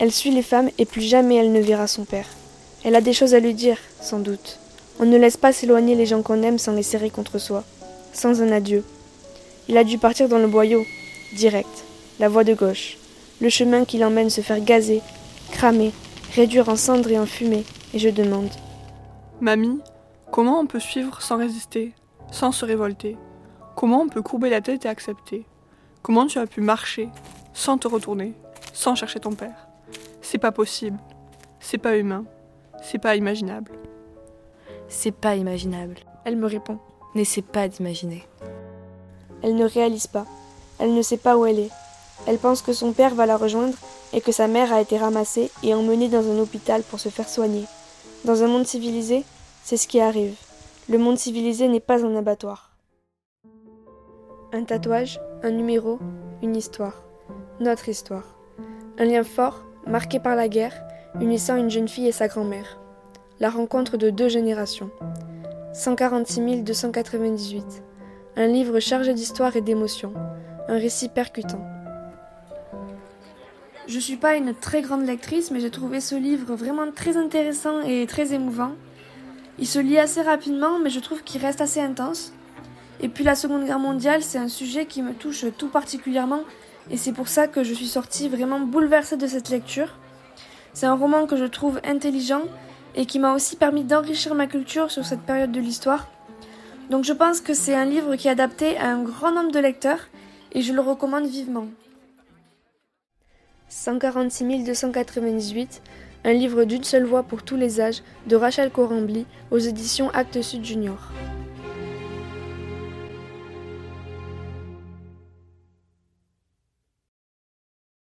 Elle suit les femmes et plus jamais elle ne verra son père. Elle a des choses à lui dire, sans doute. On ne laisse pas s'éloigner les gens qu'on aime sans les serrer contre soi, sans un adieu. Il a dû partir dans le boyau, direct, la voie de gauche, le chemin qui l'emmène se faire gazer, cramer, réduire en cendres et en fumée, et je demande. Mamie, comment on peut suivre sans résister, sans se révolter? Comment on peut courber la tête et accepter? Comment tu as pu marcher sans te retourner, sans chercher ton père? C'est pas possible, c'est pas humain, c'est pas imaginable. C'est pas imaginable. Elle me répond. N'essaie pas d'imaginer. Elle ne réalise pas. Elle ne sait pas où elle est. Elle pense que son père va la rejoindre et que sa mère a été ramassée et emmenée dans un hôpital pour se faire soigner. Dans un monde civilisé, c'est ce qui arrive. Le monde civilisé n'est pas un abattoir. Un tatouage, un numéro, une histoire. Notre histoire. Un lien fort, marqué par la guerre, unissant une jeune fille et sa grand-mère. La rencontre de deux générations. 146 298. Un livre chargé d'histoire et d'émotions. Un récit percutant. Je suis pas une très grande lectrice, mais j'ai trouvé ce livre vraiment très intéressant et très émouvant. Il se lit assez rapidement, mais je trouve qu'il reste assez intense. Et puis la Seconde Guerre mondiale, c'est un sujet qui me touche tout particulièrement, et c'est pour ça que je suis sortie vraiment bouleversée de cette lecture. C'est un roman que je trouve intelligent et qui m'a aussi permis d'enrichir ma culture sur cette période de l'histoire. Donc je pense que c'est un livre qui est adapté à un grand nombre de lecteurs et je le recommande vivement. 146 298, un livre d'une seule voix pour tous les âges de Rachel Corambly aux éditions Actes Sud Junior.